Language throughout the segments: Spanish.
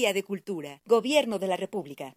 Secretaría de Cultura, Gobierno de la República.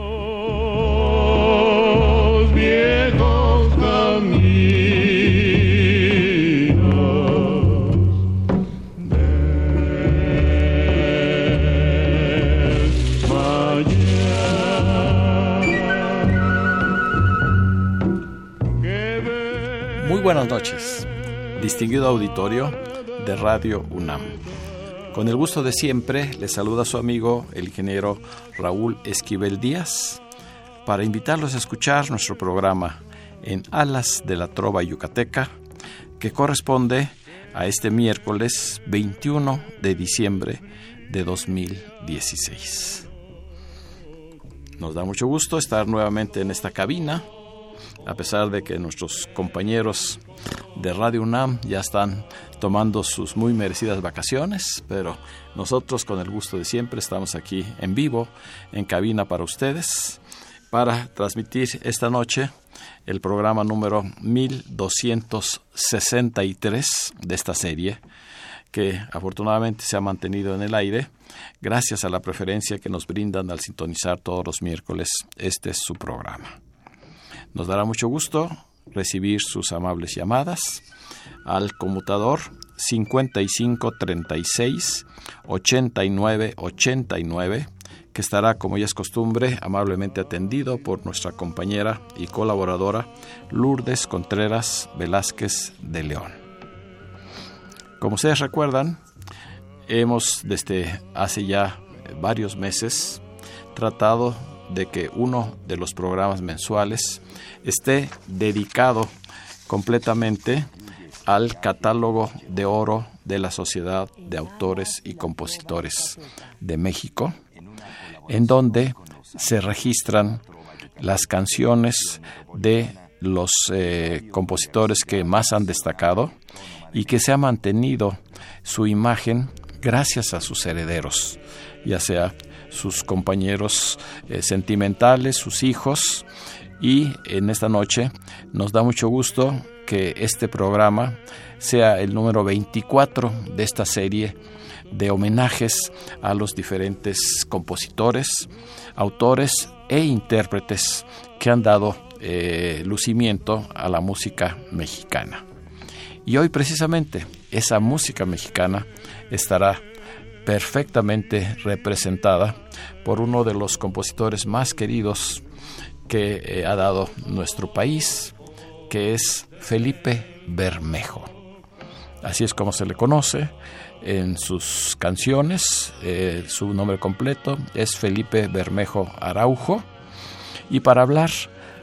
Buenas noches, distinguido auditorio de Radio UNAM. Con el gusto de siempre, le saluda su amigo el ingeniero Raúl Esquivel Díaz para invitarlos a escuchar nuestro programa en Alas de la Trova Yucateca, que corresponde a este miércoles 21 de diciembre de 2016. Nos da mucho gusto estar nuevamente en esta cabina a pesar de que nuestros compañeros de Radio UNAM ya están tomando sus muy merecidas vacaciones, pero nosotros con el gusto de siempre estamos aquí en vivo, en cabina para ustedes, para transmitir esta noche el programa número 1263 de esta serie, que afortunadamente se ha mantenido en el aire gracias a la preferencia que nos brindan al sintonizar todos los miércoles este es su programa. Nos dará mucho gusto recibir sus amables llamadas al conmutador 5536 89 89 que estará, como ya es costumbre, amablemente atendido por nuestra compañera y colaboradora Lourdes Contreras Velázquez de León. Como ustedes recuerdan, hemos desde hace ya varios meses tratado de que uno de los programas mensuales esté dedicado completamente al catálogo de oro de la Sociedad de Autores y Compositores de México, en donde se registran las canciones de los eh, compositores que más han destacado y que se ha mantenido su imagen gracias a sus herederos, ya sea sus compañeros eh, sentimentales, sus hijos, y en esta noche nos da mucho gusto que este programa sea el número 24 de esta serie de homenajes a los diferentes compositores, autores e intérpretes que han dado eh, lucimiento a la música mexicana. Y hoy precisamente esa música mexicana estará perfectamente representada por uno de los compositores más queridos que eh, ha dado nuestro país, que es Felipe Bermejo. Así es como se le conoce en sus canciones. Eh, su nombre completo es Felipe Bermejo Araujo. Y para hablar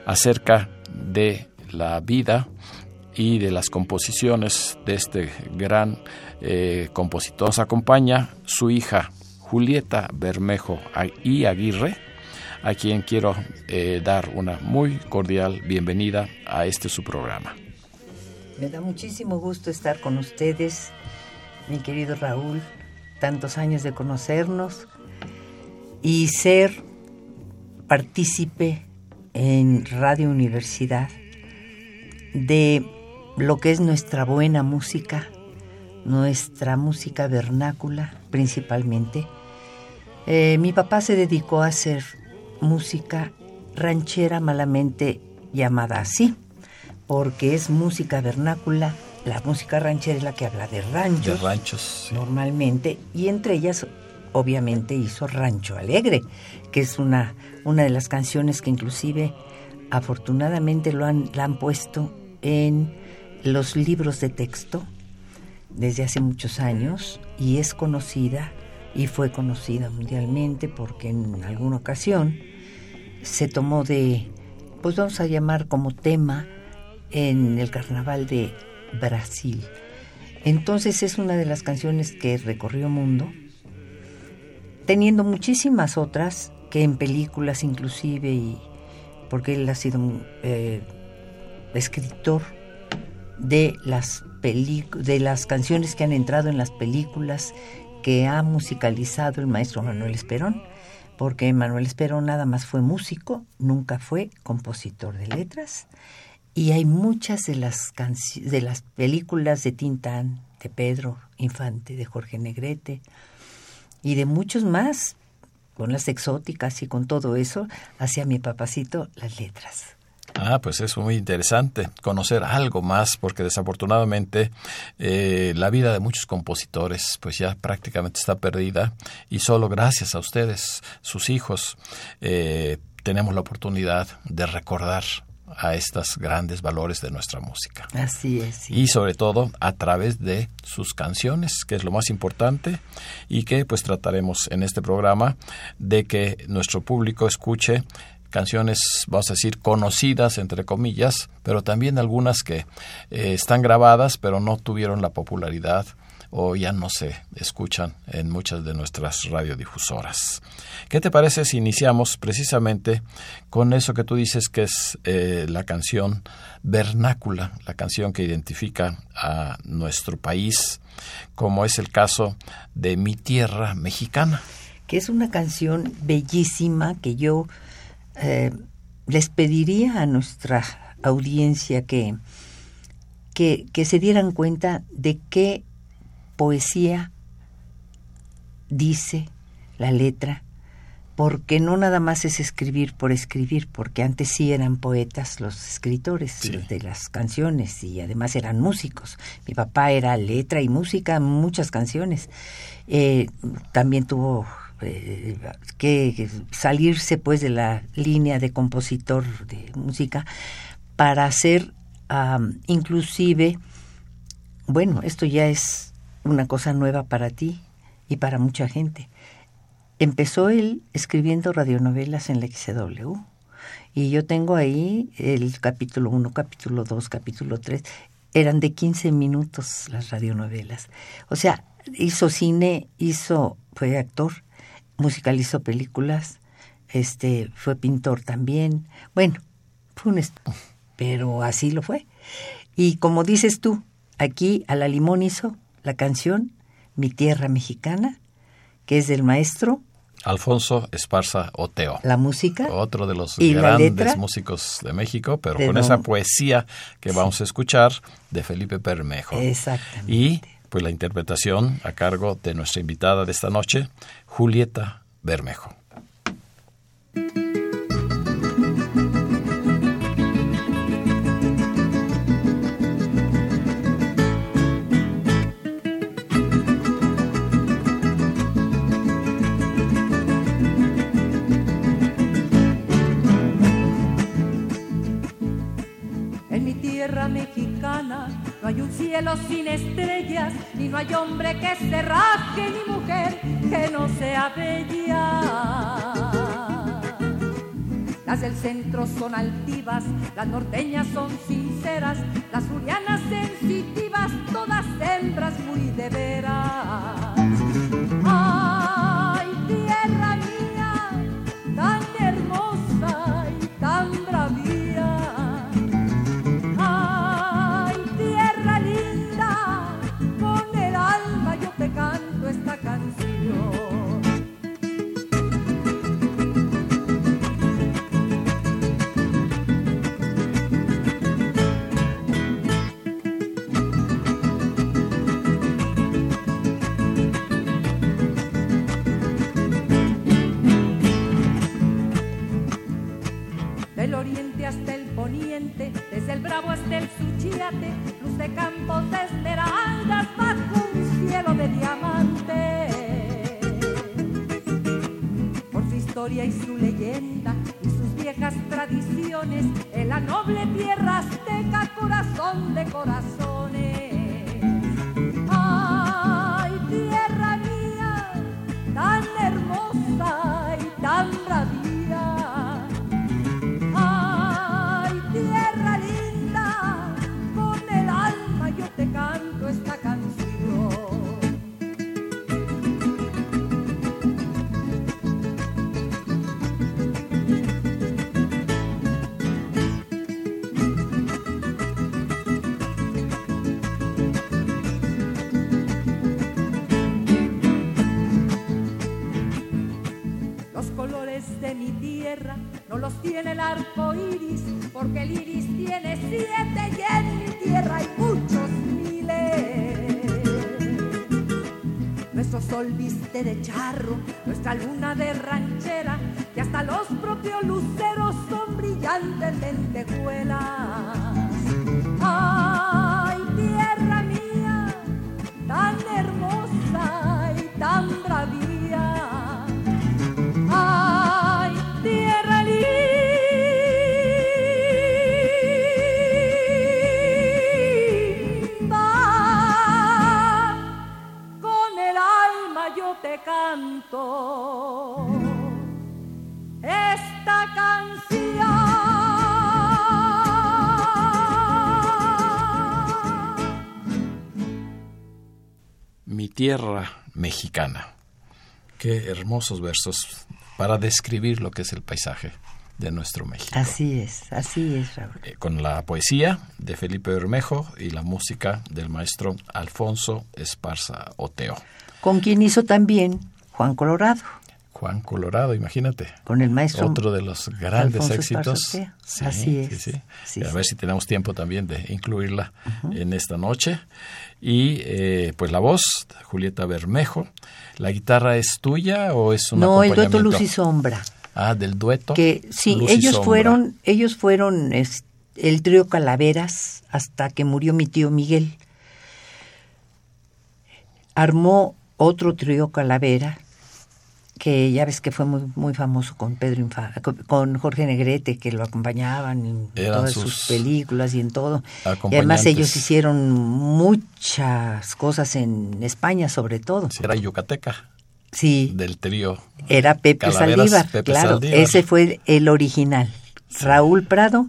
acerca de la vida y de las composiciones de este gran eh, nos acompaña su hija Julieta Bermejo y Aguirre, a quien quiero eh, dar una muy cordial bienvenida a este su programa. Me da muchísimo gusto estar con ustedes, mi querido Raúl, tantos años de conocernos y ser partícipe en Radio Universidad de lo que es nuestra buena música, nuestra música vernácula principalmente. Eh, mi papá se dedicó a hacer música ranchera malamente llamada así, porque es música vernácula. La música ranchera es la que habla de ranchos. De ranchos. Normalmente, y entre ellas, obviamente, hizo Rancho Alegre, que es una, una de las canciones que inclusive, afortunadamente, lo han, la han puesto en los libros de texto desde hace muchos años y es conocida y fue conocida mundialmente porque en alguna ocasión se tomó de, pues vamos a llamar como tema en el carnaval de Brasil. Entonces es una de las canciones que recorrió mundo, teniendo muchísimas otras que en películas inclusive y porque él ha sido eh, escritor de las de las canciones que han entrado en las películas que ha musicalizado el maestro Manuel Esperón, porque Manuel Esperón nada más fue músico, nunca fue compositor de letras, y hay muchas de las de las películas de Tintán, de Pedro Infante, de Jorge Negrete y de muchos más, con las exóticas y con todo eso, hacia mi papacito las letras. Ah, pues es muy interesante conocer algo más, porque desafortunadamente eh, la vida de muchos compositores pues ya prácticamente está perdida y solo gracias a ustedes, sus hijos, eh, tenemos la oportunidad de recordar a estos grandes valores de nuestra música. Así es. Y sobre todo a través de sus canciones, que es lo más importante y que pues trataremos en este programa de que nuestro público escuche canciones, vamos a decir, conocidas, entre comillas, pero también algunas que eh, están grabadas, pero no tuvieron la popularidad o ya no se escuchan en muchas de nuestras radiodifusoras. ¿Qué te parece si iniciamos precisamente con eso que tú dices que es eh, la canción vernácula, la canción que identifica a nuestro país, como es el caso de Mi Tierra Mexicana? Que es una canción bellísima que yo eh, les pediría a nuestra audiencia que, que, que, se dieran cuenta de qué poesía dice la letra, porque no nada más es escribir por escribir, porque antes sí eran poetas los escritores de las canciones y además eran músicos. Mi papá era letra y música, muchas canciones. Eh, también tuvo que salirse pues de la línea de compositor de música para hacer inclusive, bueno, esto ya es una cosa nueva para ti y para mucha gente. Empezó él escribiendo radionovelas en la XW. Y yo tengo ahí el capítulo 1, capítulo 2, capítulo 3. Eran de 15 minutos las radionovelas. O sea, hizo cine, hizo, fue actor, musicalizó películas, este, fue pintor también. Bueno, fue un pero así lo fue. Y como dices tú, aquí a la limón hizo la canción Mi Tierra Mexicana, que es del maestro Alfonso Esparza Oteo. La música. Otro de los grandes músicos de México, pero con esa poesía que vamos a escuchar de Felipe Bermejo. Exactamente. Y pues la interpretación a cargo de nuestra invitada de esta noche, Julieta Bermejo. cielo sin estrellas, ni no hay hombre que se rasque, ni mujer que no sea bella. Las del centro son altivas, las norteñas son sinceras, las jurianas sensitivas, todas hembras muy de veras. parte de tierra mexicana. Qué hermosos versos para describir lo que es el paisaje de nuestro México. Así es, así es, Raúl. Eh, Con la poesía de Felipe Bermejo y la música del maestro Alfonso Esparza Oteo. Con quien hizo también Juan Colorado, Juan Colorado, imagínate. con el maestro Otro de los grandes Alfonso éxitos. Oteo. Así es. Sí, sí. Sí, a sí. ver si tenemos tiempo también de incluirla en esta noche. Y eh, pues la voz, Julieta Bermejo. ¿La guitarra es tuya o es un No, el dueto? Luz y Sombra. Ah, del dueto. que sí, Luz ellos fueron, ellos fueron es- el trío Calaveras hasta que murió mi tío Miguel. Armó otro trío Calavera que ya ves que fue muy muy famoso con Pedro con, Jorge Negrete que lo acompañaban en Eran todas sus sus, películas y en todo. Y además ellos hicieron muchas cosas en España sobre todo. Sí, Era yucateca Sí. del trío. Era Pepe Calaveras, Saldívar, Pepe claro, Saldívar. ese fue el original. Raúl Prado,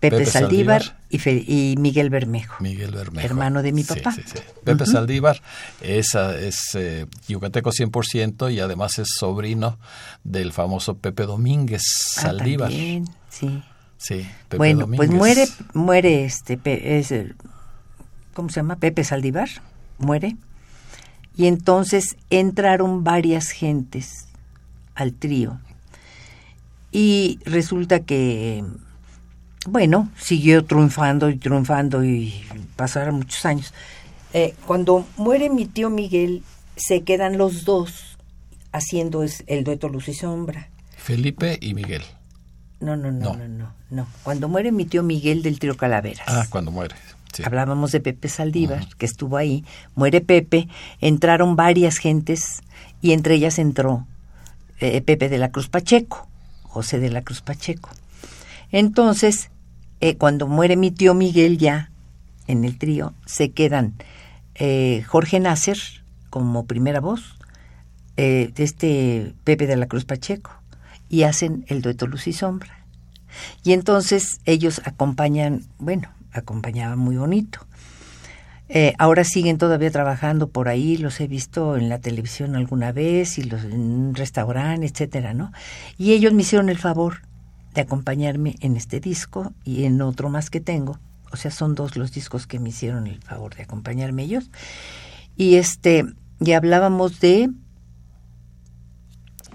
Pepe, Pepe Saldívar, Saldívar. y, Fe- y Miguel Bermejo. Miguel Bermejo. Hermano de mi papá. sí, sí. Pepe Saldívar es, ah, es eh, yucateco 100% y además es sobrino del famoso Pepe Domínguez Ah, Saldívar. también, sí. Sí, Pepe bueno, pues muere, muere este, es el- ¿cómo se llama? Pepe Saldívar, muere. Y entonces entraron varias gentes al trío. Y resulta que, bueno, siguió triunfando y triunfando y pasaron muchos años. Eh, cuando muere mi tío Miguel, se quedan los dos haciendo es- el dueto Luz y Sombra. Felipe y Miguel. No, no, no, No. no, no, no. Cuando muere mi tío Miguel del trío Calaveras. Ah, cuando muere. Sí. Hablábamos de Pepe Saldívar, que estuvo ahí. Muere Pepe, entraron varias gentes y entre ellas entró eh, Pepe de la Cruz Pacheco, José de la Cruz Pacheco. Entonces, eh, cuando muere mi tío Miguel ya en el trío, se quedan eh, Jorge Nasser como primera voz, eh, este Pepe de la Cruz Pacheco, y hacen el dueto Luz y Sombra. Y entonces ellos acompañan, bueno, acompañaban muy bonito. Eh, ahora siguen todavía trabajando por ahí, los he visto en la televisión alguna vez y los en un restaurante, etcétera, ¿no? Y ellos me hicieron el favor de acompañarme en este disco y en otro más que tengo. O sea, son dos los discos que me hicieron el favor de acompañarme ellos. Y este, y hablábamos de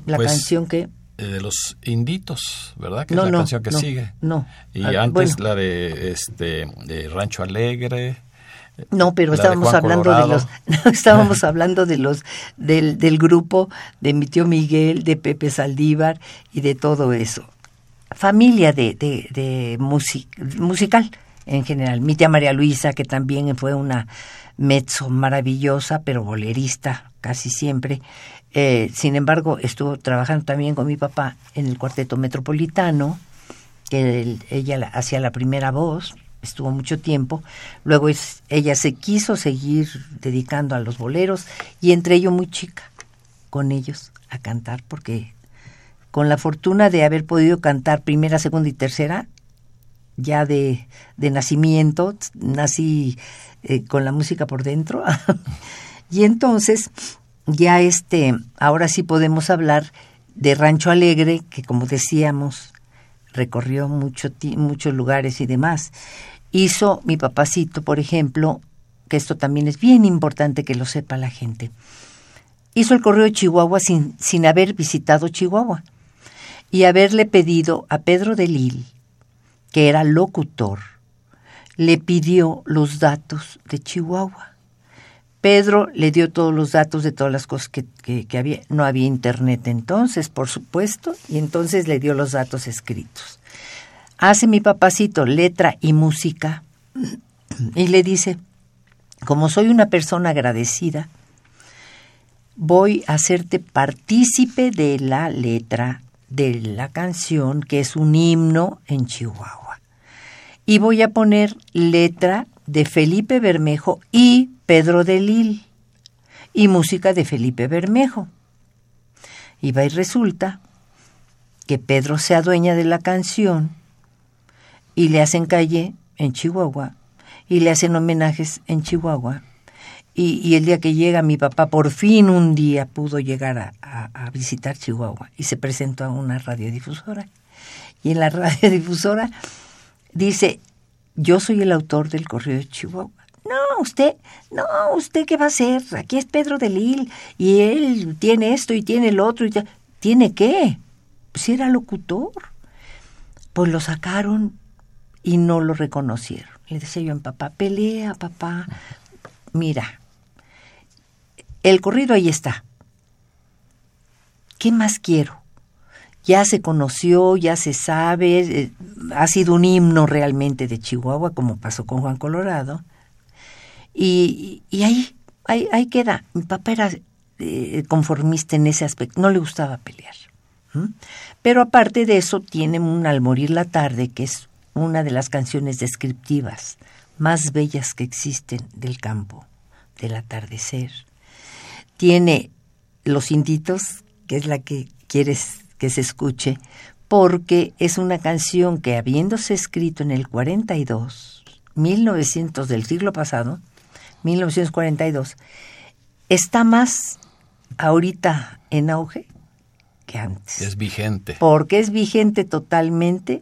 la Pues, canción que Eh, de los inditos, ¿verdad? Que No, es la no, canción que no, sigue. no. Y Ah, antes bueno. la de este de Rancho Alegre. No, pero estábamos hablando Colorado. de los, estábamos hablando de los, del, del grupo de mi tío Miguel, de Pepe Saldívar y de todo eso. Familia de, de, de music- musical en general. Mi tía María Luisa, que también fue una mezzo maravillosa, pero bolerista casi siempre. Eh, sin embargo, estuvo trabajando también con mi papá en el cuarteto metropolitano, que ella la- hacía la primera voz, estuvo mucho tiempo. Luego ella se quiso seguir dedicando a los boleros y entre ello muy chica con ellos a cantar porque con la fortuna de haber podido cantar primera, segunda y tercera, ya de, nacimiento, nací eh, con la música por dentro. y entonces, ya este, ahora sí podemos hablar de Rancho Alegre, que como decíamos, recorrió mucho muchos lugares y demás. Hizo mi papacito, por ejemplo, que esto también es bien importante que lo sepa la gente. Hizo el correo de Chihuahua sin, sin haber visitado Chihuahua. Y haberle pedido a Pedro de Lille, que era locutor, le pidió los datos de Chihuahua. Pedro le dio todos los datos de todas las cosas que, que, había. No había internet entonces, por supuesto, y entonces le dio los datos escritos. Hace mi papacito letra y música y le dice, como soy una persona agradecida, voy a hacerte partícipe de la letra de la canción, que es un himno en Chihuahua. Y voy a poner letra de Felipe Bermejo y Pedro de Lil, y música de Felipe Bermejo. Y va y resulta que Pedro se adueña de la canción y le hacen calle en Chihuahua y le hacen homenajes en Chihuahua. Y, el día que llega mi papá, por fin un día pudo llegar a, visitar Chihuahua y se presentó a una radiodifusora. Y en la radiodifusora dice, yo soy el autor del Correo de Chihuahua. No, usted, no, usted qué va a hacer? Aquí es Pedro de Lil y él tiene esto y tiene el otro. Y ¿Tiene qué? Si era locutor. Pues lo sacaron y no lo reconocieron. Le decía yo a papá, pelea, papá. Mira, el corrido ahí está. ¿Qué más quiero? Ya se conoció, ya se sabe, eh, ha sido un himno realmente de Chihuahua, como pasó con Juan Colorado. Y, ahí, ahí, queda. Mi papá era eh, conformista en ese aspecto, no le gustaba pelear. Pero aparte de eso, tiene un Al morir la tarde, que es una de las canciones descriptivas más bellas que existen del campo, del atardecer. Tiene Los Inditos, que es la que quieres que se escuche, porque es una canción que habiéndose escrito en el 42, 1900 del siglo pasado, 1942, está más ahorita en auge que antes. Es vigente. Porque es vigente totalmente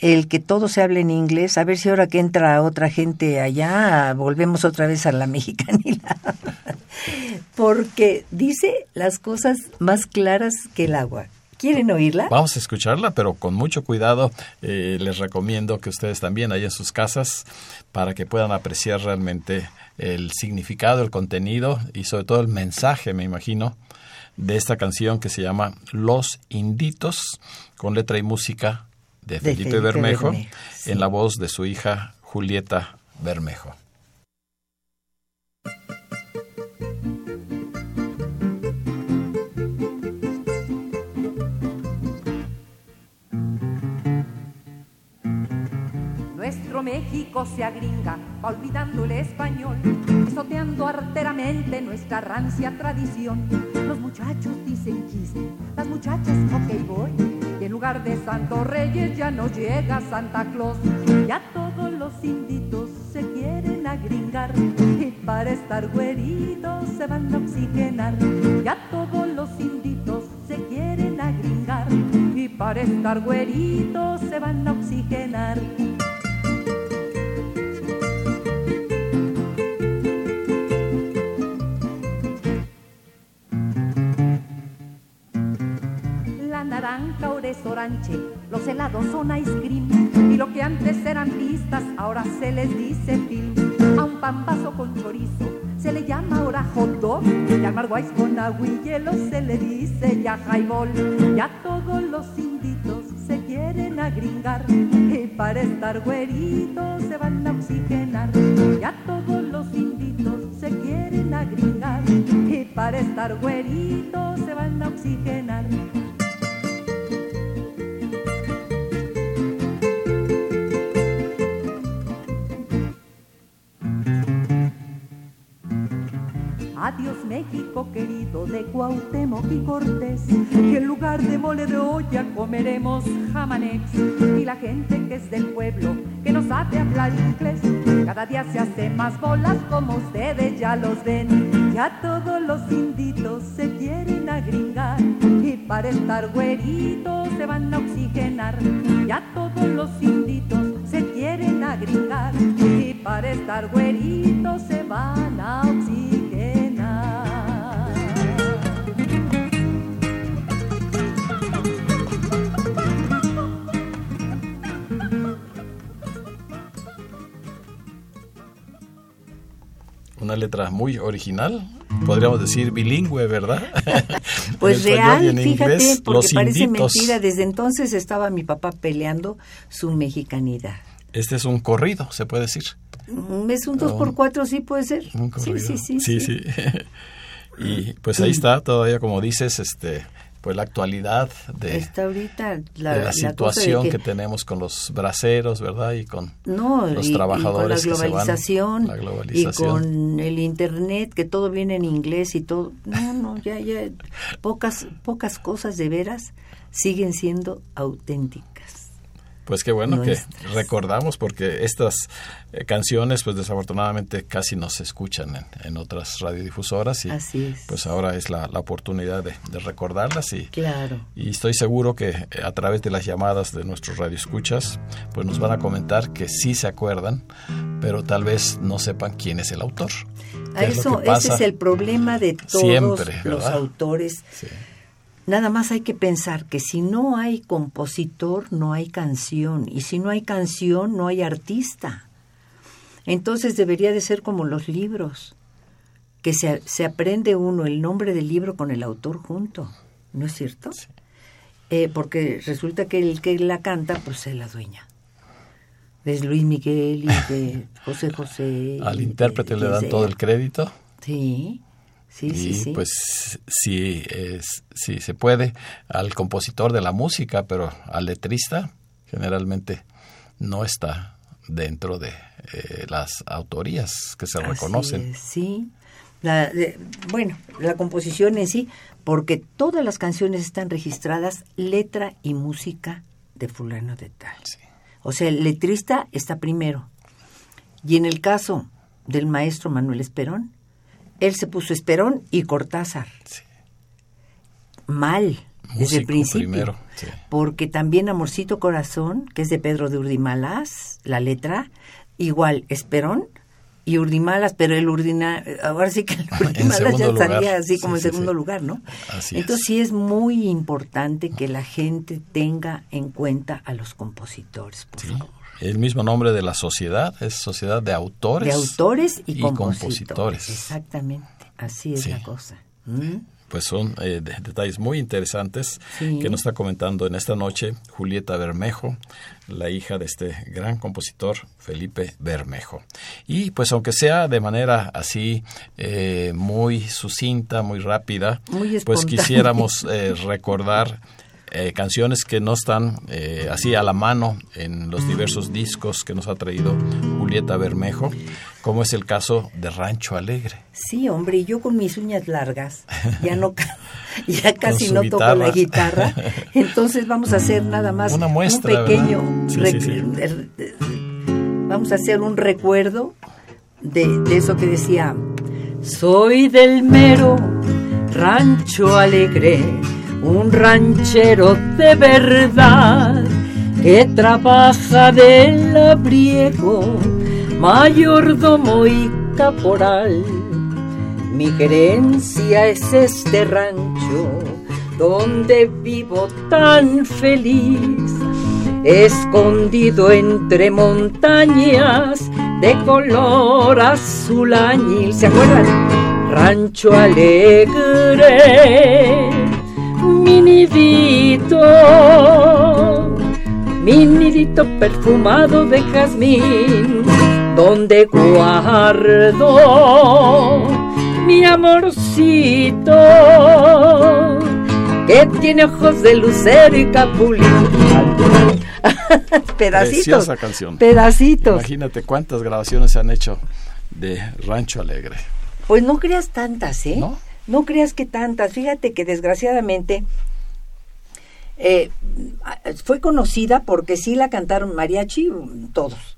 el que todo se hable en inglés, a ver si ahora que entra otra gente allá, volvemos otra vez a la mexicanidad. Porque dice las cosas más claras que el agua. ¿Quieren oírla? Vamos a escucharla, pero con mucho cuidado. Eh, les recomiendo que ustedes también ahí en sus casas para que puedan apreciar realmente el significado, el contenido y sobre todo el mensaje, me imagino, de esta canción que se llama Los Inditos, con letra y música de Felipe, Bermejo, en la voz de su hija Julieta Bermejo. Nuestro México se agringa, va olvidando el español, pisoteando arteramente nuestra rancia tradición. Los muchachos dicen chiste, las muchachas ok boy, y en lugar de Santo Reyes ya no llega Santa Claus. Ya todos los inditos se quieren agringar, y para estar güeritos se van a oxigenar. Ya todos los inditos se quieren agringar, y para estar güeritos se van a oxigenar. Naranja o de soranche, los helados son ice cream, y lo que antes eran pistas ahora se les dice film. A un pambazo con chorizo se le llama ahora hot dog, y al marguais con agua y hielo se le dice ya highball. Ya todos los inditos se quieren agringar, y para estar güeritos se van a oxigenar. Ya todos los inditos se quieren agringar, y para estar güeritos se van a oxigenar. Adiós México querido de Cuauhtémoc y Cortés, que en lugar de mole de olla comeremos jamanex. Y la gente que es del pueblo, que no sabe hablar inglés, cada día se hace más bolas como ustedes ya los ven. Ya todos los inditos se quieren agringar y para estar güeritos se van a oxigenar. Ya todos los inditos una letra muy original, podríamos decir bilingüe, ¿verdad? Pues real, fíjate, porque parece mentira. Desde entonces estaba mi papá peleando su mexicanidad. Este es un corrido, se puede decir. Mm, es un 2 por 4 sí puede ser. Un corrido. Sí, sí, sí. sí, sí. y pues ahí está todavía, como dices, este pues la actualidad de, Está ahorita la, de la situación de que, tenemos con los braceros, ¿verdad? Y con no, los y- y trabajadores con la que se van. globalización, La y globalización. con el internet que todo viene en inglés y todo. No, no, ya ya pocas pocas cosas de veras siguen siendo auténticas. Pues qué bueno que recordamos porque estas eh, canciones pues desafortunadamente casi no se escuchan en, en otras radiodifusoras y Así es. pues ahora es la, la oportunidad de, de recordarlas y, Claro. y estoy seguro que eh, a través de las llamadas de nuestros radioescuchas pues nos van a comentar que sí se acuerdan pero tal vez no sepan quién es el autor. A ¿Qué es lo eso que ese es el problema de todos Siempre, los autores. Sí. Nada más hay que pensar que si no hay compositor, no hay canción. Y si no hay canción, no hay artista. Entonces debería de ser como los libros, que se, se aprende uno el nombre del libro con el autor junto. ¿No es cierto? Eh, porque resulta que el que la canta, pues es la dueña. Es Luis Miguel y de José José. Al de- intérprete le de- dan todo el crédito. Sí, sí, y sí, sí. pues sí, es, sí se puede al compositor de la música, pero al letrista generalmente no está dentro de eh, las autorías que se Así reconocen. es, sí. La, de- bueno, la composición en sí, porque todas las canciones están registradas letra y música de fulano de tal. O sea, el letrista está primero. Y en el caso del maestro Manuel Esperón, él se puso Esperón y Cortázar. Sí. Mal, desde el principio. primero, sí. Porque también Amorcito Corazón, que es de Pedro de Urdimalas, la letra, igual Esperón y Urdimalas, pero el Urdina, ahora sí que el Urdimalas ya salía así como Sí, en segundo lugar, ¿no? Así Entonces es. sí es muy importante que la gente tenga en cuenta a los compositores, por favor. El mismo nombre de la sociedad es Sociedad de Autores. De autores y, y compositores. compositores. Exactamente, así es Sí. la cosa. ¿Mm? Pues son eh, de- detalles muy interesantes Sí. que nos está comentando en esta noche Julieta Bermejo, la hija de este gran compositor Felipe Bermejo. Y pues aunque sea de manera así eh, muy sucinta, muy rápida, Muy pues quisiéramos eh, recordar eh, canciones que no están eh, así a la mano en los diversos discos que nos ha traído Julieta Bermejo, como es el caso de Rancho Alegre. Sí, hombre, yo con mis uñas largas, ya no ya casi no toco la guitarra. guitarra, entonces vamos a hacer nada más Una muestra, un pequeño ¿verdad? Sí, rec- sí, sí. er- vamos a hacer un recuerdo de, de eso que decía soy del mero rancho alegre, un ranchero de verdad que trabaja del abriego, mayordomo y caporal. Mi querencia es este rancho donde vivo tan feliz, escondido entre montañas de color azul añil. ¿Se acuerdan? Rancho alegre, mi nidito, mi nidito perfumado de jazmín, donde guardo mi amorcito, que tiene ojos de lucero y capulín. pedacitos, Preciosa canción. pedacitos. Imagínate cuántas grabaciones se han hecho de Rancho Alegre. Pues no creas tantas, ¿eh? ¿No? No creas que tantas. Fíjate que desgraciadamente eh, fue conocida porque sí la cantaron mariachi, todos.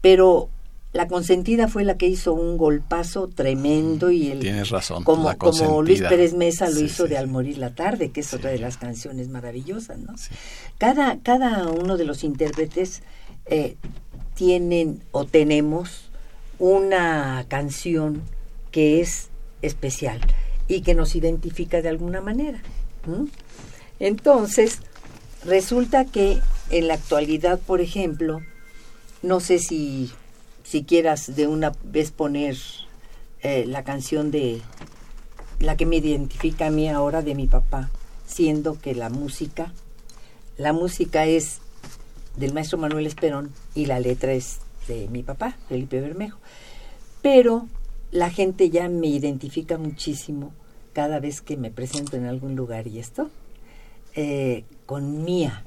Pero la consentida fue la que hizo un golpazo tremendo y el Tienes razón, como, como Luis. Pérez Mesa lo Sí, hizo sí, de. Al morir la tarde, que es otra de las canciones maravillosas, ¿no? Cada, cada uno de los intérpretes eh, tienen o tenemos una canción que es especial y que nos identifica de alguna manera. Entonces, resulta que en la actualidad, por ejemplo, no sé si, si quieras de una vez poner eh, la canción de la que me identifica a mí ahora de mi papá, siendo que la música, la música es del maestro Manuel Esperón y la letra es de mi papá, Felipe Bermejo. Pero la gente ya me identifica muchísimo cada vez que me presento en algún lugar y esto, eh, con Mía,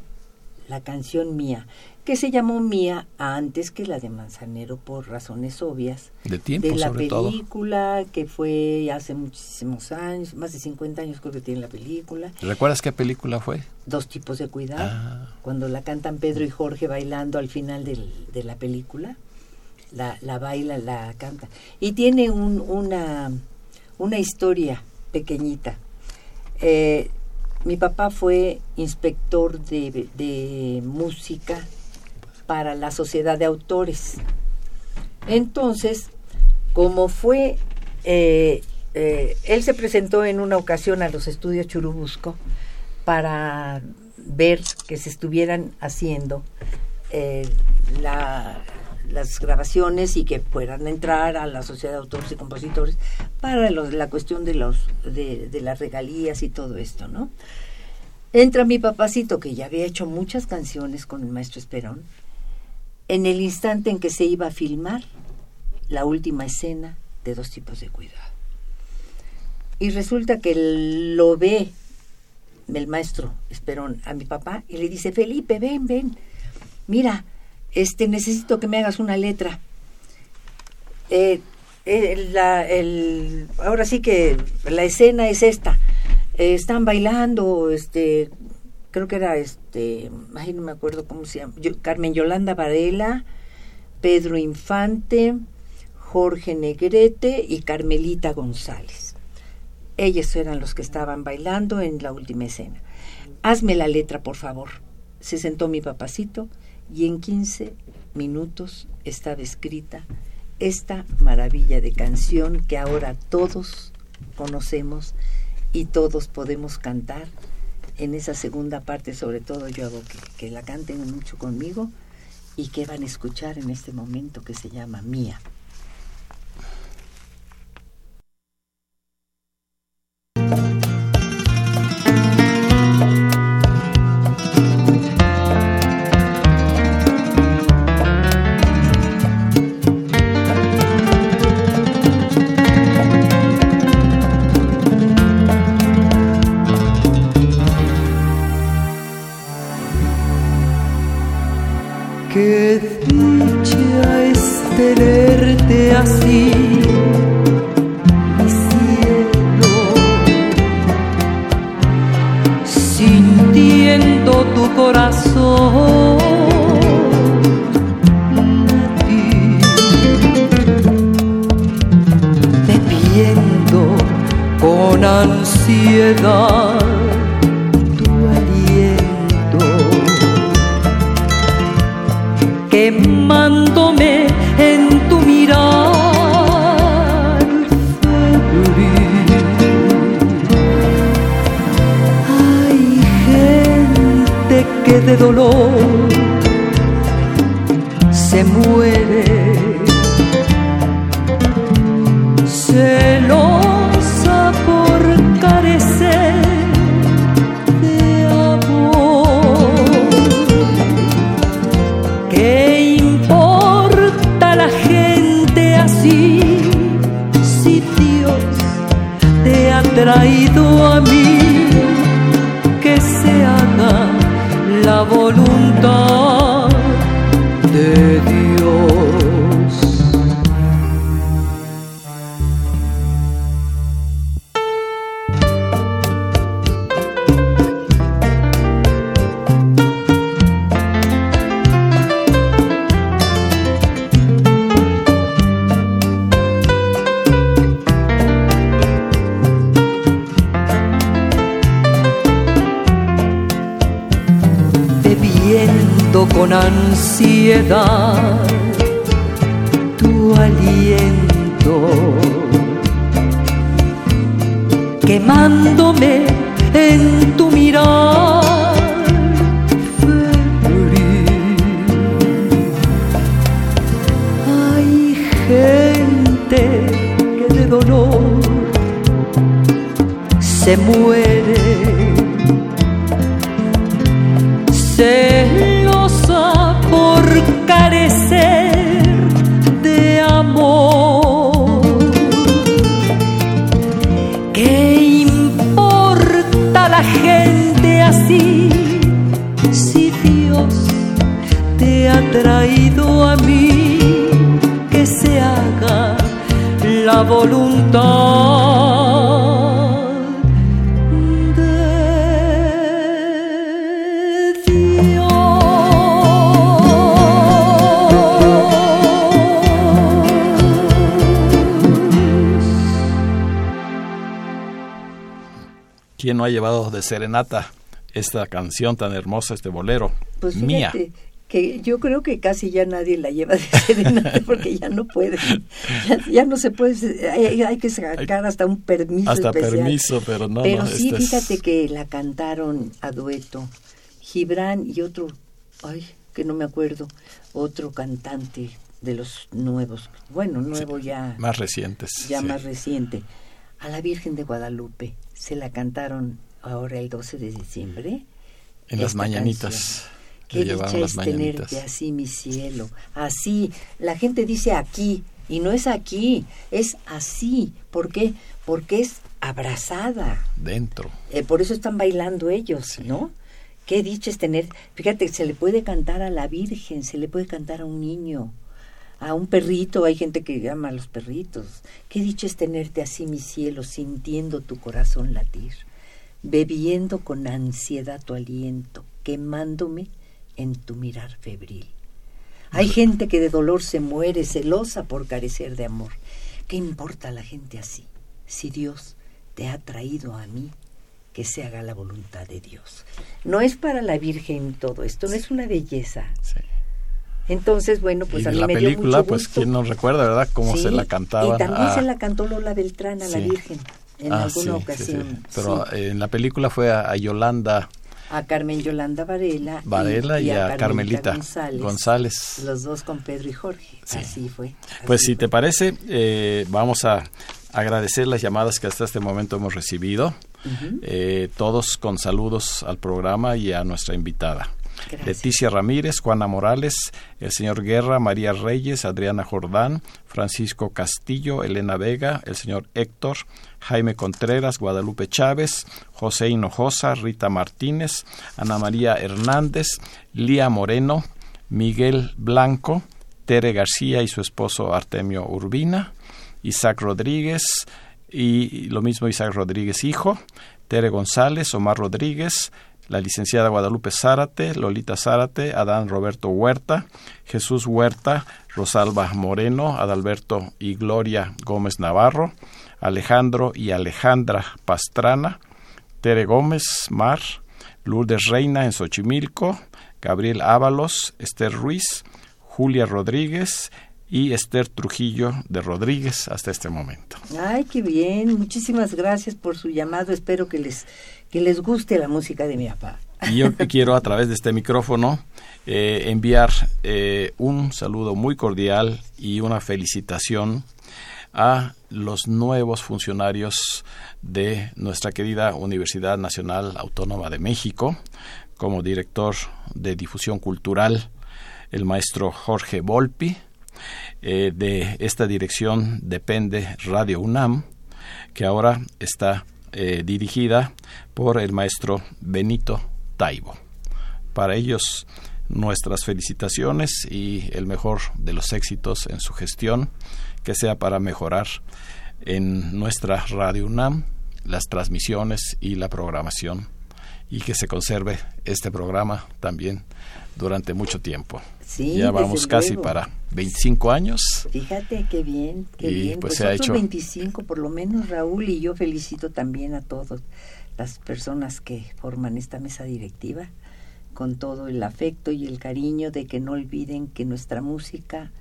la canción Mía, que se llamó Mía antes que la de Manzanero por razones obvias. De tiempo, De la sobre todo. película que fue hace muchísimos años, más de 50 años creo que tiene la película. ¿Recuerdas qué película fue? Dos tipos de cuidado. Ah. Cuando la cantan Pedro y Jorge bailando al final del- de la película, la, la baila, la canta. Y tiene un- una, una historia pequeñita. Eh, mi papá fue inspector de, música para la sociedad de autores. Entonces, como fue, eh, eh, él se presentó en una ocasión a los estudios Churubusco para ver que se estuvieran haciendo la- las grabaciones y que fueran a entrar a la sociedad de autores y compositores para la cuestión de los de, de las regalías y todo esto, ¿no? Entra mi papacito que ya había hecho muchas canciones con el maestro Esperón en el instante en que se iba a filmar la última escena de dos tipos de cuidado. Y resulta que lo ve el maestro Esperón a mi papá y le dice, Felipe, ven, ven, mira, este, necesito que me hagas una letra. Eh, eh, ahora sí que la escena es esta. Eh, están bailando, este, creo que era este, ay, no me acuerdo cómo se llama, Carmen Yolanda Varela, Pedro Infante, Jorge Negrete y Carmelita González. Ellos eran los que estaban bailando en la última escena. Hazme la letra, por favor. Se sentó mi papacito y en 15 minutos estaba escrita esta maravilla de canción que ahora todos conocemos y todos podemos cantar en esa segunda parte, sobre todo yo hago que, que la canten mucho conmigo y que van a escuchar en este momento que se llama Mía. Traído a mí? ¿Quién no ha llevado de serenata esta canción tan hermosa, este bolero? Pues Mía. que yo creo que casi ya nadie la lleva de serenata porque ya no puede, ya, no se puede, hay, que sacar hasta un permiso hasta especial. permiso, pero no. Pero no, sí, este es- fíjate que la cantaron a dueto Gibran y otro, ay, que no me acuerdo, otro cantante de los nuevos, bueno, nuevo ya, más recientes. ya sí. más reciente, a la Virgen de Guadalupe. Se la cantaron ahora el 12 de diciembre. En las mañanitas. Qué dicha es mañanitas. tenerte así, mi cielo. Así. La gente dice aquí y no es aquí, es así. ¿Por qué? Porque es abrazada. Dentro. Eh, por eso están bailando ellos, ¿no? Qué dicha es tener. Fíjate, se le puede cantar a la Virgen, se le puede cantar a un niño, a un perrito. Hay gente que llama a los perritos. Qué dicha es tenerte así, mi cielo, sintiendo tu corazón latir, bebiendo con ansiedad tu aliento, quemándome en tu mirar febril. Hay gente que de dolor se muere, celosa por carecer de amor. ¿Qué importa la gente así? Si Dios te ha traído a mí, que se haga la voluntad de Dios. No es para la Virgen todo esto, no es una belleza. Sí. Entonces, bueno, pues y a mí la me dio película, pues quién no recuerda, ¿verdad? Cómo Sí, se la cantaban. Y también a- se la cantó Lola Beltrán a la. Virgen en Ah, alguna sí, ocasión. Pero eh, en la película fue a, a Yolanda a Carmen Yolanda Varela, Varela y, a, Carmelita González, González. Los dos con Pedro y Jorge. Sí. Así fue. Pues si te parece, eh, vamos a agradecer las llamadas que hasta este momento hemos recibido, eh, todos con saludos al programa y a nuestra invitada. Leticia Ramírez, Juana Morales, el señor Guerra, María Reyes, Adriana Jordán, Francisco Castillo, Elena Vega, el señor Héctor, Jaime Contreras, Guadalupe Chávez, José Hinojosa, Rita Martínez, Ana María Hernández, Lía Moreno, Miguel Blanco, Tere García y su esposo Artemio Urbina, Isaac Rodríguez y lo mismo Isaac Rodríguez hijo, Tere González, Omar Rodríguez, la licenciada Guadalupe Zárate, Lolita Zárate, Adán Roberto Huerta, Jesús Huerta, Rosalba Moreno, Adalberto y Gloria Gómez Navarro, Alejandro y Alejandra Pastrana, Tere Gómez Mar, Lourdes Reina en Xochimilco, Gabriel Ábalos, Esther Ruiz, Julia Rodríguez y Esther Trujillo de Rodríguez hasta este momento. Ay, qué bien. Muchísimas gracias por su llamado. Espero que les, que les guste la música de mi papá. Y yo quiero a través de este micrófono eh, enviar eh, un saludo muy cordial y una felicitación a los nuevos funcionarios de nuestra querida Universidad Nacional Autónoma de México, como director de difusión cultural, el maestro Jorge Volpi. Eh, de esta dirección depende Radio UNAM, que ahora está eh, dirigida por el maestro Benito Taibo. Para ellos, nuestras felicitaciones y el mejor de los éxitos en su gestión, que sea para mejorar en nuestra Radio UNAM las transmisiones y la programación y que se conserve este programa también durante mucho tiempo. Sí, ya vamos casi luego. para 25 años. Fíjate qué bien, qué Y, bien. pues, Pues, se ha hecho- 25 por lo menos, Raúl, y yo felicito también a todas las personas que forman esta mesa directiva con todo el afecto y el cariño de que no olviden que nuestra música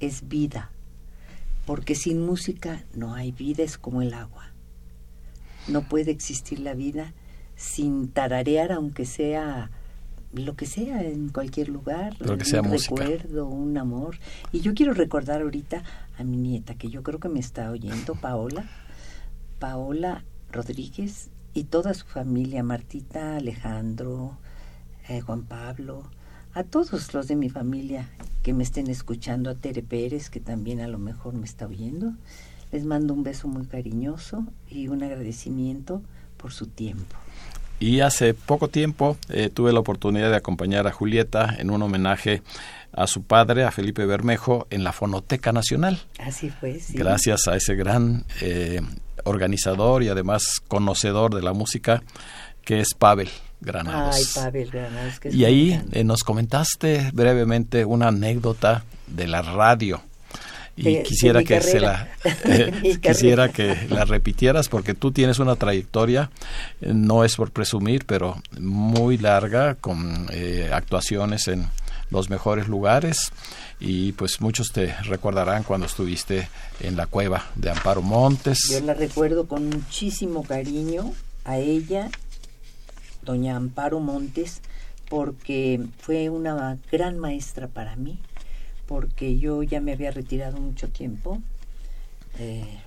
es vida, porque sin música no hay vida, es como el agua. No puede existir la vida sin tararear, aunque sea lo que sea en cualquier lugar, Lo que un música. recuerdo, un amor. Y yo quiero recordar ahorita a mi nieta, que yo creo que me está oyendo, Paola, Paola Rodríguez, y toda su familia, Martita, Alejandro, eh, Juan Pablo, a todos los de mi familia que me estén escuchando, a Tere Pérez, que también a lo mejor me está oyendo, les mando un beso muy cariñoso y un agradecimiento por su tiempo. Y hace poco tiempo eh, tuve la oportunidad de acompañar a Julieta en un homenaje a su padre, a Felipe Bermejo, en la Fonoteca Nacional. Así fue, sí. Gracias a ese gran eh, organizador y además conocedor de la música que es Pavel Granados. Ay, Pavel Granados. Que y ahí eh, nos comentaste brevemente una anécdota de la radio. Y De- quisiera que se la quisiera que la repitieras porque tú tienes una trayectoria no es por presumir pero muy larga con eh, actuaciones en los mejores lugares y pues muchos te recordarán cuando estuviste en la cueva de Amparo Montes. Yo la recuerdo con muchísimo cariño a ella, doña Amparo Montes, porque fue una gran maestra para mí, porque yo ya me había retirado mucho tiempo. eh,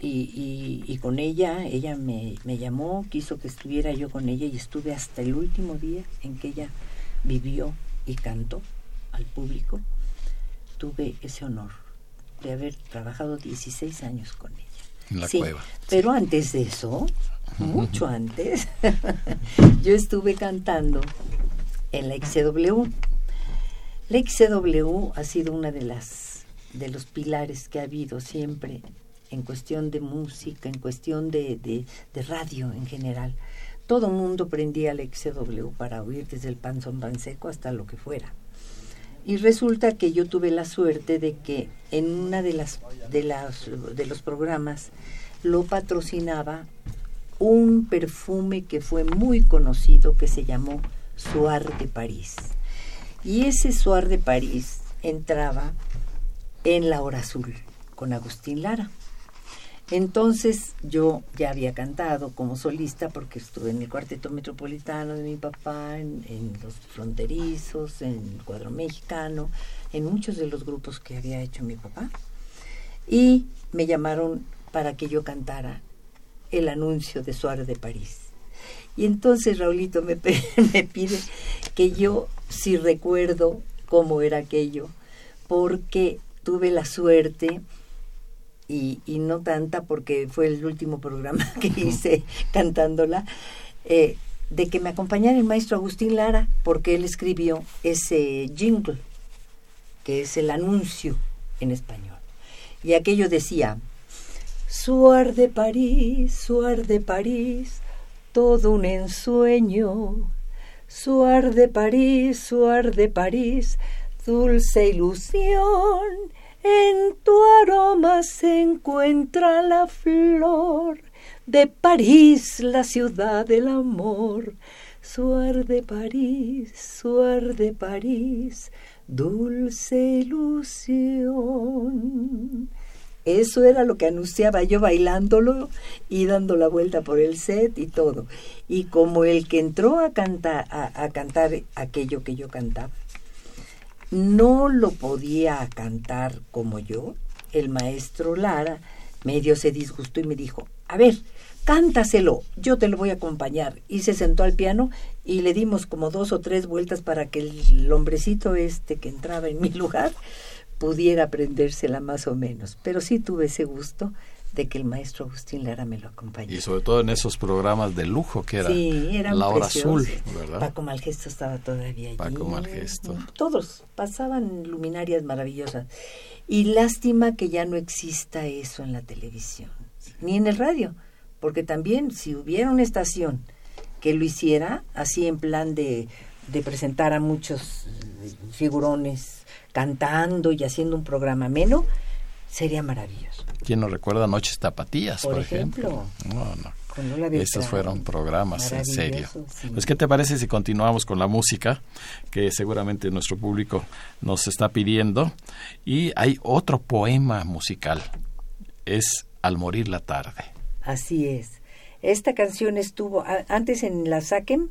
y, y- y con ella, ella me, me llamó, quiso que estuviera yo con ella y estuve hasta el último día en que ella vivió y cantó al público. Tuve ese honor de haber trabajado 16 años con ella. en la Sí, cueva. Pero antes de eso, mucho antes, yo estuve cantando en la XCW. La XCW ha sido una de las de los pilares que ha habido siempre en cuestión de música, en cuestión de, de, radio en general. Todo mundo prendía la XCW para oír desde el panzón pan seco hasta lo que fuera. Y resulta que yo tuve la suerte de que en una de las de las de los programas lo patrocinaba un perfume que fue muy conocido que se llamó Soir de París. Y ese Soir de París entraba en La Hora Azul con Agustín Lara. Entonces yo ya había cantado como solista porque estuve en el cuarteto metropolitano de mi papá, en, los fronterizos, en el cuadro mexicano, en muchos de los grupos que había hecho mi papá. Y me llamaron para que yo cantara el anuncio de Suárez de París. Y entonces Raulito me pide que yo si recuerdo cómo era aquello, porque tuve la suerte y, y no tanta porque fue el último programa que hice cantándola, eh, de que me acompañara el maestro Agustín Lara, porque él escribió ese jingle, que es el anuncio en español. Y aquello decía, Suar de París, Suar de París, todo un ensueño. Suar de París, Suar de París, dulce ilusión. En tu aroma se encuentra la flor de París, la ciudad del amor. Suar de París, Suar de París, dulce ilusión. Eso era lo que anunciaba yo bailándolo y dando la vuelta por el set y todo. Y como el que entró a cantar, a, cantar aquello que yo cantaba, no lo podía cantar como yo, el maestro Lara medio se disgustó y me dijo, a ver, cántaselo, yo te lo voy a acompañar. Y se sentó al piano y le dimos como dos o tres vueltas para que el hombrecito este que entraba en mi lugar pudiera aprendérsela más o menos. Pero sí tuve ese gusto de que el maestro Agustín Lara me lo acompañara. Y sobre todo en esos programas de lujo que era Sí, eran La Hora preciosos. Azul, ¿verdad? Paco Malgesto estaba todavía allí. Paco Malgesto. Todos pasaban luminarias maravillosas. Y lástima que ya no exista eso en la televisión, ni en el radio, porque también si hubiera una estación que lo hiciera así en plan de, de presentar a muchos eh, figurones cantando y haciendo un programa ameno, sería maravilloso. ¿Quién nos recuerda Noches Tapatías, por, Por ejemplo? ejemplo. No, no. Esos fueron programas en serio. Sí. Pues, ¿qué te parece si continuamos con la música que seguramente nuestro público nos está pidiendo? Y hay otro poema musical, es Al morir la tarde. Así es. Esta canción estuvo, antes en la SACEM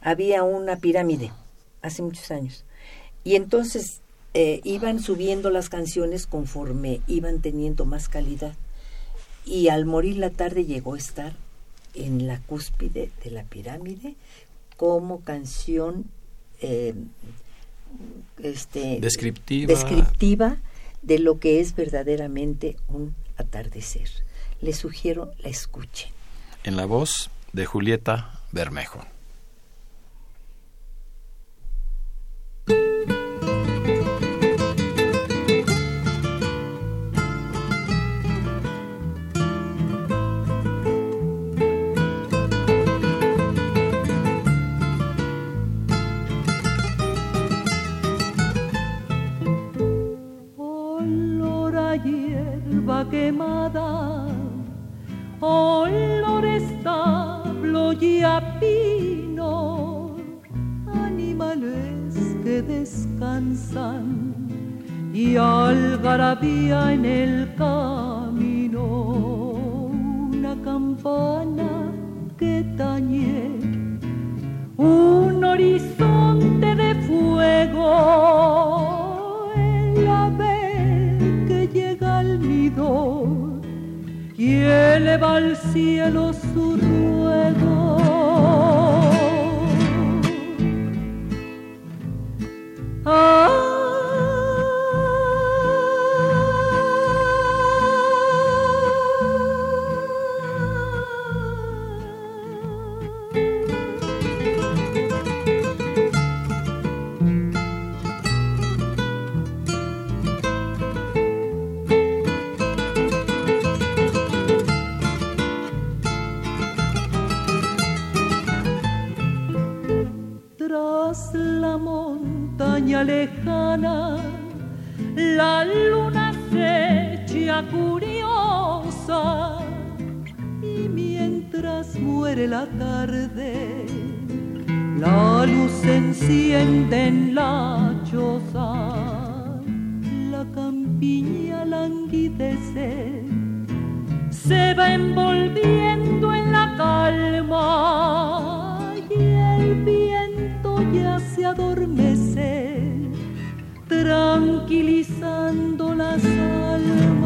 había una pirámide, hace muchos años. Y entonces eh, iban subiendo las canciones conforme iban teniendo más calidad. Y al morir la tarde llegó a estar en la cúspide de la pirámide como canción eh, este, descriptiva. descriptiva de lo que es verdaderamente un atardecer. Les sugiero la escuchen. En la voz de Julieta Bermejo. Que descansan y algarabía en el camino, una campana que tañe un horizonte de fuego, el ave que llega al nido y eleva al cielo su ruego. Tras montaña lejana, la luna se echa curiosa y mientras muere la tarde, la luz se enciende en la choza, la campiña languidece, se va envolviendo en la calma ya se adormece, tranquilizando las almas.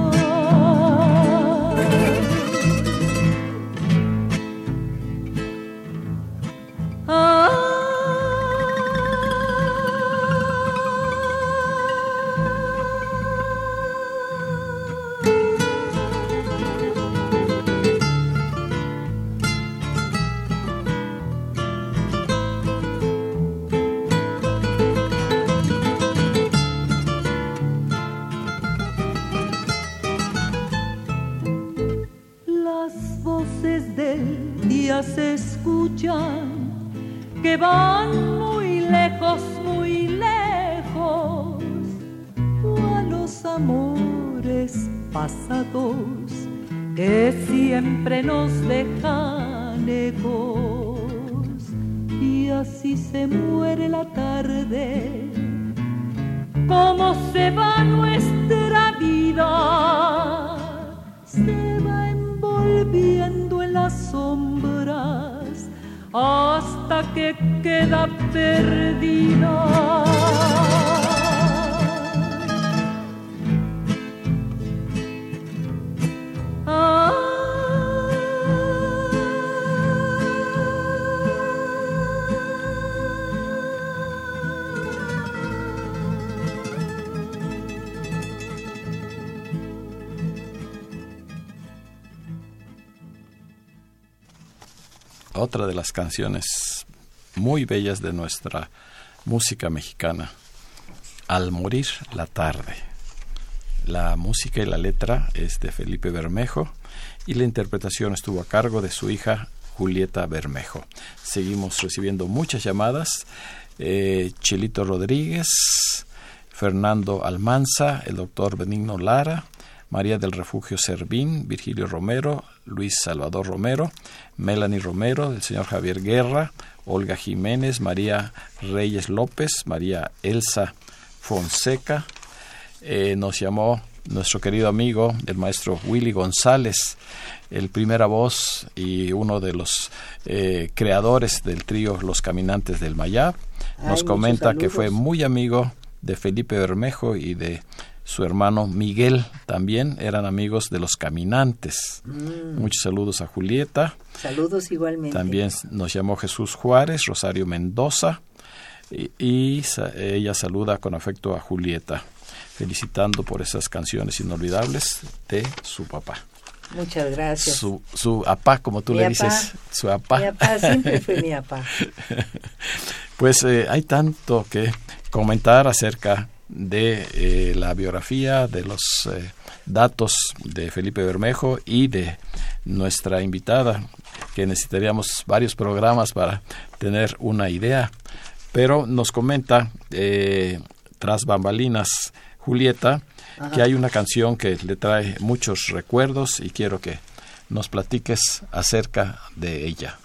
Se escuchan que van muy lejos, muy lejos, o a los amores pasados que siempre nos dejan ecos. Y así se muere la tarde, como se va nuestra vida, se las sombras hasta que queda perdida. Otra de las canciones muy bellas de nuestra música mexicana, Al morir la tarde. La música y la letra es de Felipe Bermejo y la interpretación estuvo a cargo de su hija Julieta Bermejo. Seguimos recibiendo muchas llamadas. Eh, Chelito Rodríguez, Fernando Almanza, el doctor Benigno Lara, María del Refugio Servín, Virgilio Romero, Luis Salvador Romero, Melanie Romero, el señor Javier Guerra, Olga Jiménez, María Reyes López, María Elsa Fonseca. Eh, nos llamó nuestro querido amigo, el maestro Willy González, el primera voz y uno de los eh, creadores del trío Los Caminantes del Mayab. Nos Ay, comenta que fue muy amigo de Felipe Bermejo y de su hermano Miguel también eran amigos de los caminantes. Mm. Muchos saludos a Julieta. Saludos igualmente. También nos llamó Jesús Juárez, Rosario Mendoza y, ella saluda con afecto a Julieta, felicitando por esas canciones inolvidables de su papá. Muchas gracias. Su, su apá, como tú Mi le apá. dices, su apá. Mi papá siempre fue mi papá. Pues eh, hay tanto que comentar acerca de eh, la biografía, de los eh, datos de Felipe Bermejo y de nuestra invitada, que necesitaríamos varios programas para tener una idea. Pero nos comenta, eh, tras bambalinas, Julieta, que hay una canción que le trae muchos recuerdos y quiero que nos platiques acerca de ella.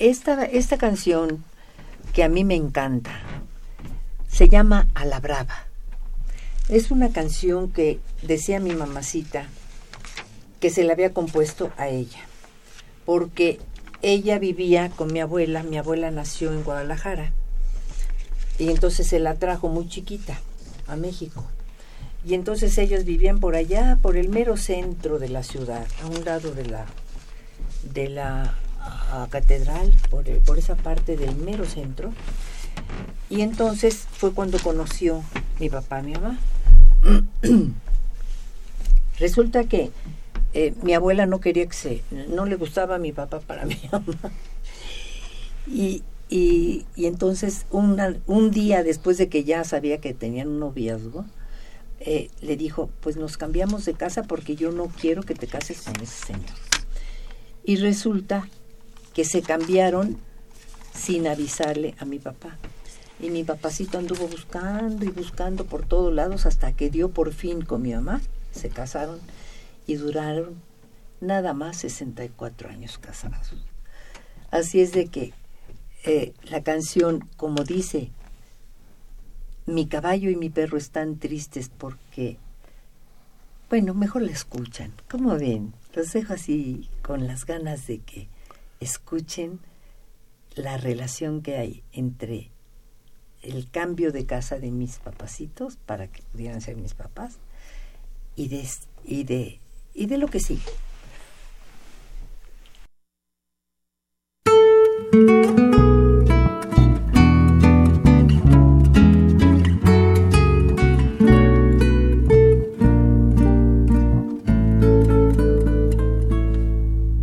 Esta, esta canción que a mí me encanta se llama A la Brava. Es una canción que decía mi mamacita que se la había compuesto a ella, porque ella vivía con mi abuela, mi abuela nació en Guadalajara, y entonces se la trajo muy chiquita a México. Y entonces ellos vivían por allá, por el mero centro de la ciudad, a un lado de la, de la ah, catedral, por, por esa parte del mero centro. Y entonces fue cuando conoció mi papá a mi mamá. Resulta que eh, mi abuela no quería que se, no le gustaba a mi papá para mi mamá. Y, y, entonces un día después de que ya sabía que tenían un noviazgo, eh, le dijo, pues nos cambiamos de casa porque yo no quiero que te cases con ese señor. Y resulta que se cambiaron sin avisarle a mi papá. Y mi papacito anduvo buscando y buscando por todos lados hasta que dio por fin con mi mamá. Se casaron y duraron nada más 64 años casados. Así es de que eh, la canción, como dice, mi caballo y mi perro están tristes porque, bueno, mejor la escuchan. ¿Cómo ven? Los dejo así con las ganas de que escuchen la relación que hay entre el cambio de casa de mis papacitos para que pudieran ser mis papás y de, y de, y de lo que sigue.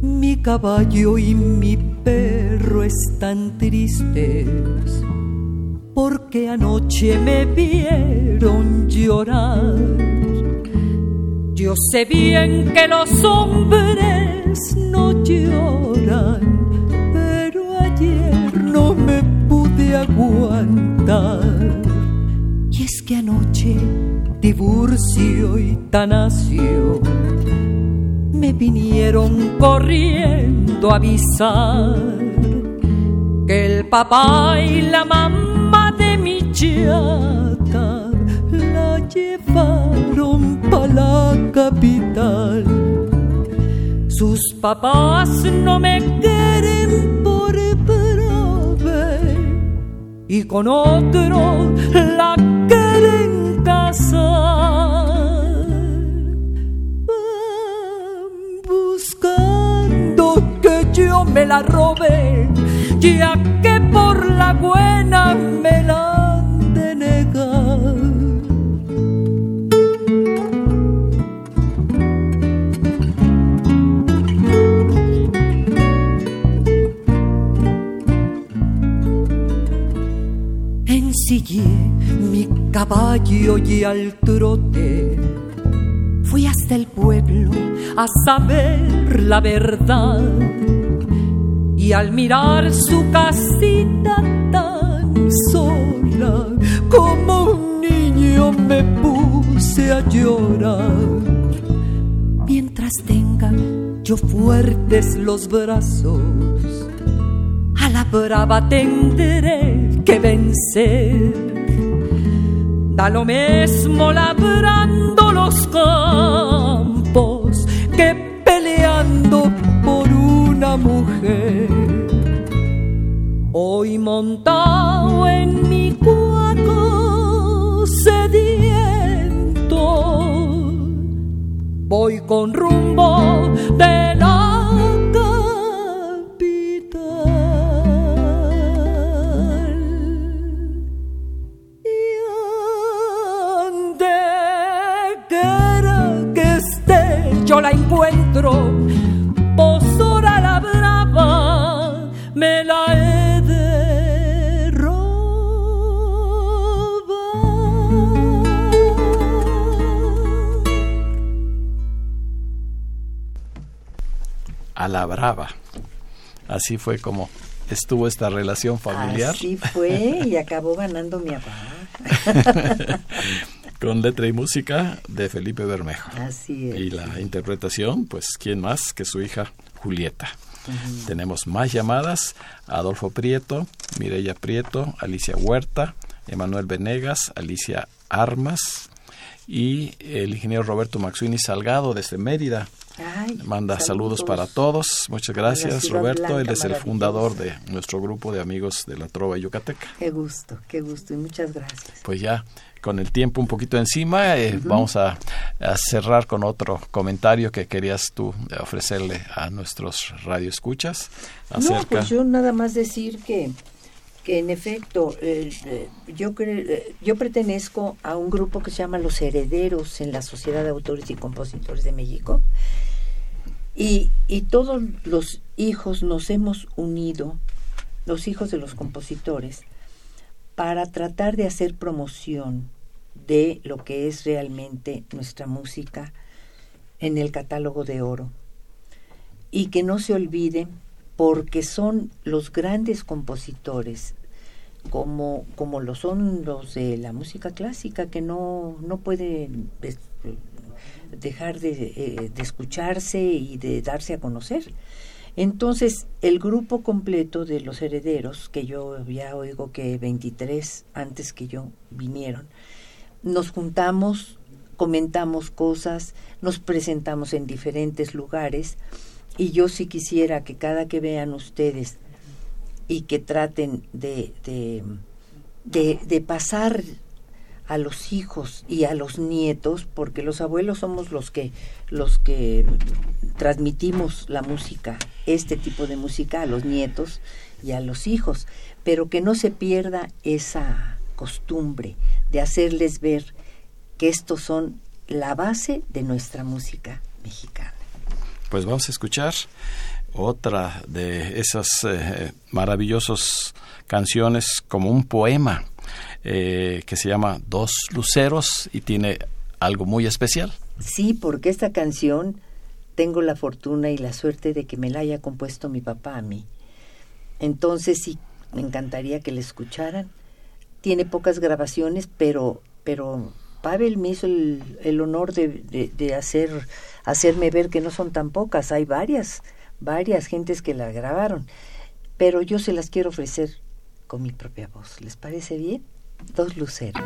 Mi caballo y mi perro están tristes porque anoche me vieron llorar. Yo sé bien que los hombres no lloran, pero ayer no me pude aguantar. Y es que anoche Tiburcio y Tanacio me vinieron corriendo a avisar que el papá y la mamá la llevaron pa' la capital. Sus papás no me quieren por brave y con otro la quieren casar. Buscando que yo me la robe, ya que por la buena me la caballo y al trote fui hasta el pueblo a saber la verdad. Y al mirar su casita tan sola, como un niño me puse a llorar. Mientras tenga yo fuertes los brazos, a la brava tendré que vencer. Da lo mismo labrando los campos que peleando por una mujer. Hoy montado en mi cuaco sediento, voy con rumbo de la Posora la brava, me la he de robar. A la brava. Así fue como estuvo esta relación familiar. Así fue y acabó ganando mi papá. con letra y música de Felipe Bermejo. Así es. Y la interpretación, pues, ¿quién más que su hija Julieta? Tenemos más llamadas, Adolfo Prieto, Mireya Prieto, Alicia Huerta, Emanuel Venegas, Alicia Armas y el ingeniero Roberto Maxuini Salgado desde Mérida. Ay, Manda saludos, para todos. Muchas gracias, Roberto. blanca Él es el fundador de nuestro grupo de amigos de la Trova Yucateca. Qué gusto, qué gusto y muchas gracias. Pues ya con el tiempo un poquito encima, eh, vamos a, a cerrar con otro comentario que querías tú ofrecerle a nuestros radioescuchas No, acerca. pues yo nada más decir que, que en efecto, eh, eh, yo, eh, yo pertenezco a un grupo que se llama Los Herederos en la Sociedad de Autores y Compositores de México. Y, y todos los hijos nos hemos unido, los hijos de los compositores, para tratar de hacer promoción de lo que es realmente nuestra música en el catálogo de oro y que no se olviden porque son los grandes compositores como, como lo son los de la música clásica que no, no pueden des- dejar de, eh, de escucharse y de darse a conocer. Entonces, el grupo completo de los herederos, que yo ya oigo que 23 antes que yo vinieron, nos juntamos, comentamos cosas, nos presentamos en diferentes lugares y yo sí quisiera que cada que vean ustedes y que traten de, de, de, de pasar a los hijos y a los nietos, porque los abuelos somos los que, los que transmitimos la música, este tipo de música a los nietos y a los hijos, pero que no se pierda esa costumbre de hacerles ver que estos son la base de nuestra música mexicana. Pues vamos a escuchar otra de esas eh, maravillosas canciones como un poema eh, que se llama Dos Luceros y tiene algo muy especial. Sí, porque esta canción tengo la fortuna y la suerte de que me la haya compuesto mi papá a mí. Entonces sí, me encantaría que la escucharan. Tiene pocas grabaciones, pero, pero Pavel me hizo el, honor de, de- hacer, hacerme ver que no son tan pocas. Hay varias, varias gentes que la grabaron. Pero yo se las quiero ofrecer con mi propia voz. ¿Les parece bien? Dos luceros.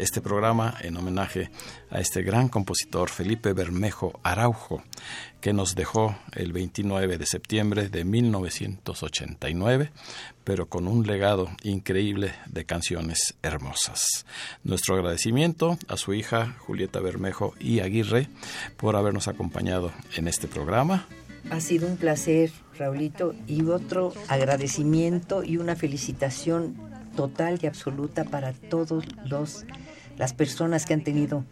Este programa en homenaje a este gran compositor Felipe Bermejo Araujo, que nos dejó el 29 de septiembre de 1989, pero con un legado increíble de canciones hermosas. Nuestro agradecimiento a su hija Julieta Bermejo y Aguirre por habernos acompañado en este programa. Ha sido un placer, Raulito, y otro agradecimiento y una felicitación total y absoluta para todos los las personas que han tenido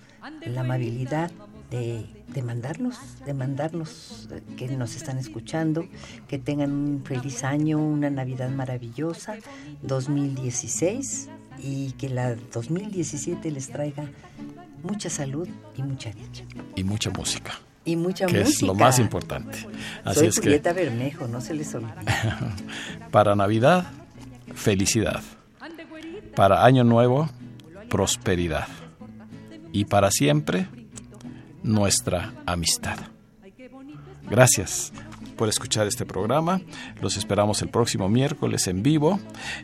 la amabilidad de, de, mandarnos, de mandarnos eh, que nos están escuchando, que tengan un feliz año, una Navidad maravillosa, 2016 y que la 2017 les traiga mucha salud y mucha dicha. Y mucha música. Y mucha que música. es lo más importante. Así Soy es Julieta que Bermejo, no se les olvide. para Navidad, felicidad. Para Año Nuevo, prosperidad. Y para siempre, nuestra amistad. Gracias por escuchar este programa. Los esperamos el próximo miércoles en vivo.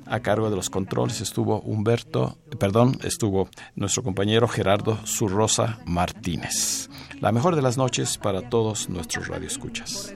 A cargo de los controles estuvo Humberto, perdón, estuvo nuestro compañero Gerardo Zurrosa Martínez. La mejor de las noches para todos nuestros radioescuchas.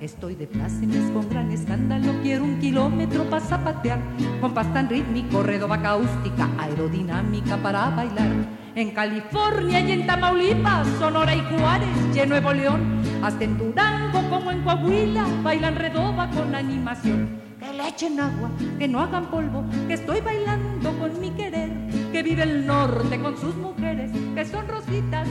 Estoy de plácemes con gran escándalo, quiero un kilómetro para zapatear. Compás tan rítmico, redoba cáustica, aerodinámica para bailar. En California y en Tamaulipas, Sonora y Juárez, y en Nuevo León, hasta en Durango como en Coahuila, bailan redoba con animación. Que le echen agua, que no hagan polvo, que estoy bailando con mi querer, que vive el norte con sus mujeres, que son rositas